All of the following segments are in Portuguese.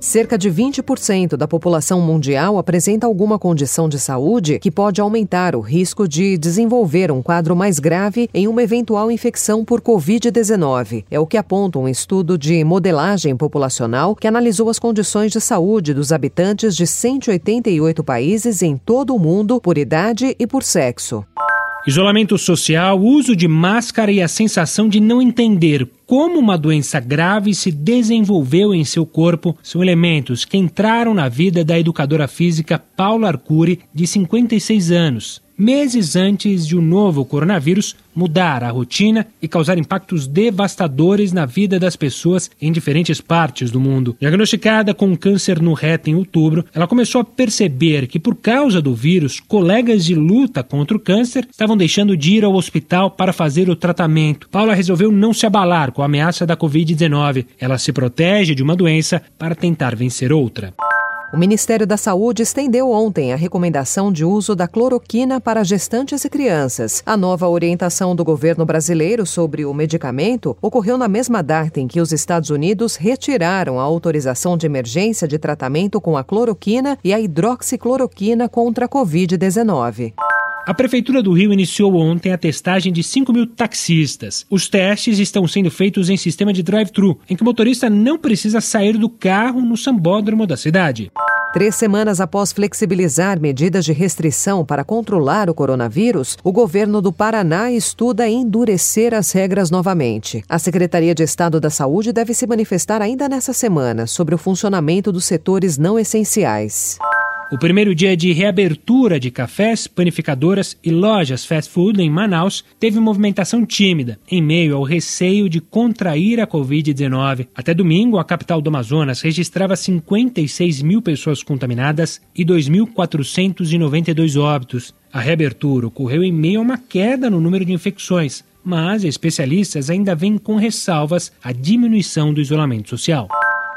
Cerca de 20% da população mundial apresenta alguma condição de saúde que pode aumentar o risco de desenvolver um quadro mais grave em uma eventual infecção por Covid-19. É o que aponta um estudo de modelagem populacional que analisou as condições de saúde dos habitantes de 188 países em todo o mundo por idade e por sexo. Isolamento social, uso de máscara e a sensação de não entender como uma doença grave se desenvolveu em seu corpo são elementos que entraram na vida da educadora física Paula Arcuri, de 56 anos meses antes de o novo coronavírus mudar a rotina e causar impactos devastadores na vida das pessoas em diferentes partes do mundo. Diagnosticada com câncer no reto em outubro, ela começou a perceber que, por causa do vírus, colegas de luta contra o câncer estavam deixando de ir ao hospital para fazer o tratamento. Paula resolveu não se abalar com a ameaça da Covid-19. Ela se protege de uma doença para tentar vencer outra. O Ministério da Saúde estendeu ontem a recomendação de uso da cloroquina para gestantes e crianças. A nova orientação do governo brasileiro sobre o medicamento ocorreu na mesma data em que os Estados Unidos retiraram a autorização de emergência de tratamento com a cloroquina e a hidroxicloroquina contra a Covid-19. A Prefeitura do Rio iniciou ontem a testagem de 5 mil taxistas. Os testes estão sendo feitos em sistema de drive-thru, em que o motorista não precisa sair do carro no sambódromo da cidade. Três semanas após flexibilizar medidas de restrição para controlar o coronavírus, o governo do Paraná estuda endurecer as regras novamente. A Secretaria de Estado da Saúde deve se manifestar ainda nessa semana sobre o funcionamento dos setores não essenciais. O primeiro dia de reabertura de cafés, panificadoras e lojas fast food em Manaus teve movimentação tímida, em meio ao receio de contrair a Covid-19. Até domingo, a capital do Amazonas registrava 56 mil pessoas contaminadas e 2.492 óbitos. A reabertura ocorreu em meio a uma queda no número de infecções, mas especialistas ainda veem com ressalvas a diminuição do isolamento social.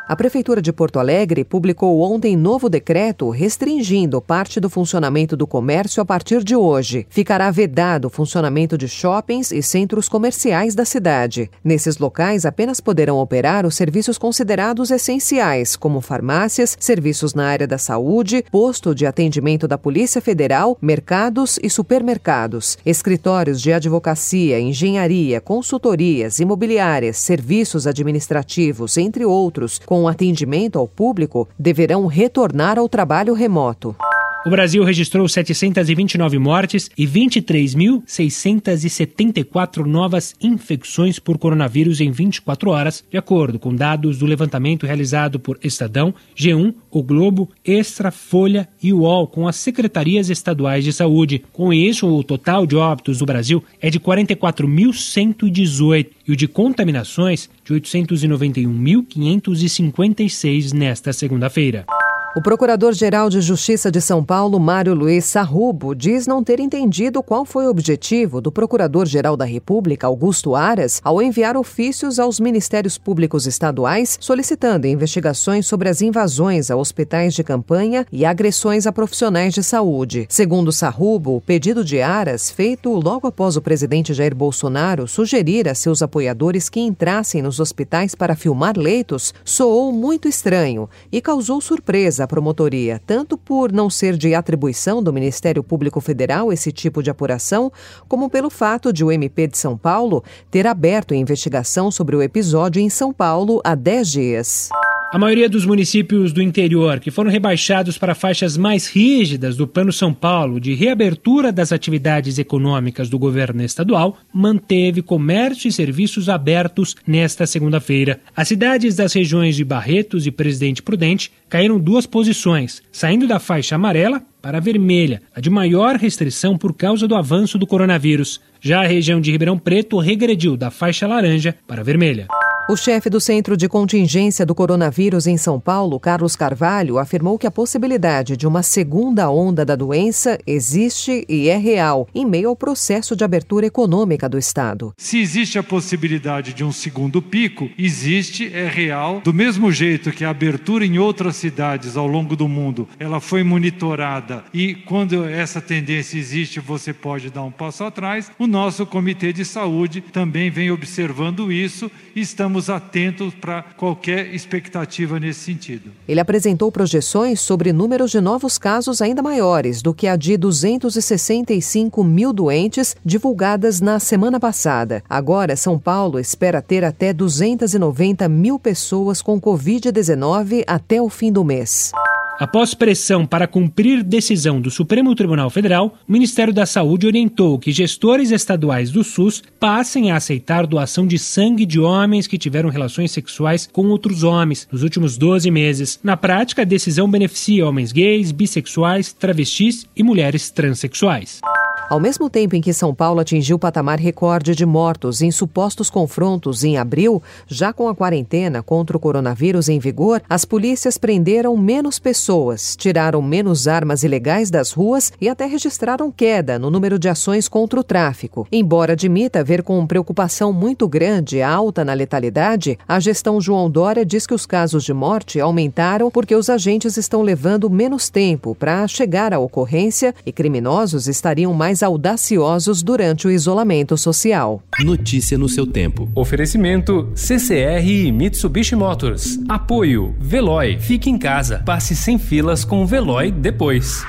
A Prefeitura de Porto Alegre publicou ontem novo decreto restringindo parte do funcionamento do comércio a partir de hoje. Ficará vedado o funcionamento de shoppings e centros comerciais da cidade. Nesses locais apenas poderão operar os serviços considerados essenciais, como farmácias, serviços na área da saúde, posto de atendimento da Polícia Federal, mercados e supermercados, escritórios de advocacia, engenharia, consultorias, imobiliárias, serviços administrativos, entre outros com atendimento ao público deverão retornar ao trabalho remoto. O Brasil registrou 729 mortes e 23.674 novas infecções por coronavírus em 24 horas, de acordo com dados do levantamento realizado por Estadão, G1, O Globo, Extra, Folha e UOL com as secretarias estaduais de saúde. Com isso, o total de óbitos do Brasil é de 44.118 e o de contaminações de 891.556 nesta segunda-feira. O Procurador-Geral de Justiça de São Paulo, Mário Luiz Sarrubo, diz não ter entendido qual foi o objetivo do Procurador-Geral da República, Augusto Aras, ao enviar ofícios aos Ministérios Públicos Estaduais solicitando investigações sobre as invasões a hospitais de campanha e agressões a profissionais de saúde. Segundo Sarrubo, o pedido de Aras, feito logo após o presidente Jair Bolsonaro sugerir a seus apoiadores que entrassem nos hospitais para filmar leitos, soou muito estranho e causou surpresa à promotoria, tanto por não ser de atribuição do Ministério Público Federal esse tipo de apuração, como pelo fato de o MP de São Paulo ter aberto a investigação sobre o episódio em São Paulo há 10 dias. A maioria dos municípios do interior que foram rebaixados para faixas mais rígidas do Plano São Paulo de reabertura das atividades econômicas do governo estadual manteve comércio e serviços abertos nesta segunda-feira. As cidades das regiões de Barretos e Presidente Prudente caíram duas posições, saindo da faixa amarela para a vermelha, a de maior restrição por causa do avanço do coronavírus. Já a região de Ribeirão Preto regrediu da faixa laranja para a vermelha. O chefe do Centro de Contingência do Coronavírus em São Paulo, Carlos Carvalho, afirmou que a possibilidade de uma segunda onda da doença existe e é real, em meio ao processo de abertura econômica do Estado. Se existe a possibilidade de um segundo pico, existe, é real. Do mesmo jeito que a abertura em outras cidades ao longo do mundo, ela foi monitorada e quando essa tendência existe, você pode dar um passo atrás. O nosso Comitê de Saúde também vem observando isso e estamos estamos atentos para qualquer expectativa nesse sentido. Ele apresentou projeções sobre números de novos casos ainda maiores do que a de 265 mil doentes divulgadas na semana passada. Agora, São Paulo espera ter até 290 mil pessoas com Covid-19 até o fim do mês. Após pressão para cumprir decisão do Supremo Tribunal Federal, o Ministério da Saúde orientou que gestores estaduais do SUS passem a aceitar doação de sangue de homens que tiveram relações sexuais com outros homens nos últimos 12 meses. Na prática, a decisão beneficia homens gays, bissexuais, travestis e mulheres transexuais. Ao mesmo tempo em que São Paulo atingiu o patamar recorde de mortos em supostos confrontos em abril, já com a quarentena contra o coronavírus em vigor, as polícias prenderam menos pessoas, tiraram menos armas ilegais das ruas e até registraram queda no número de ações contra o tráfico. Embora admita ver com preocupação muito grande a alta na letalidade, a gestão João Dória diz que os casos de morte aumentaram porque os agentes estão levando menos tempo para chegar à ocorrência e criminosos estariam mais mais audaciosos durante o isolamento social. Notícia no seu tempo. Oferecimento CCR e Mitsubishi Motors. Apoio Veloy. Fique em casa. Passe sem filas com o Veloy depois.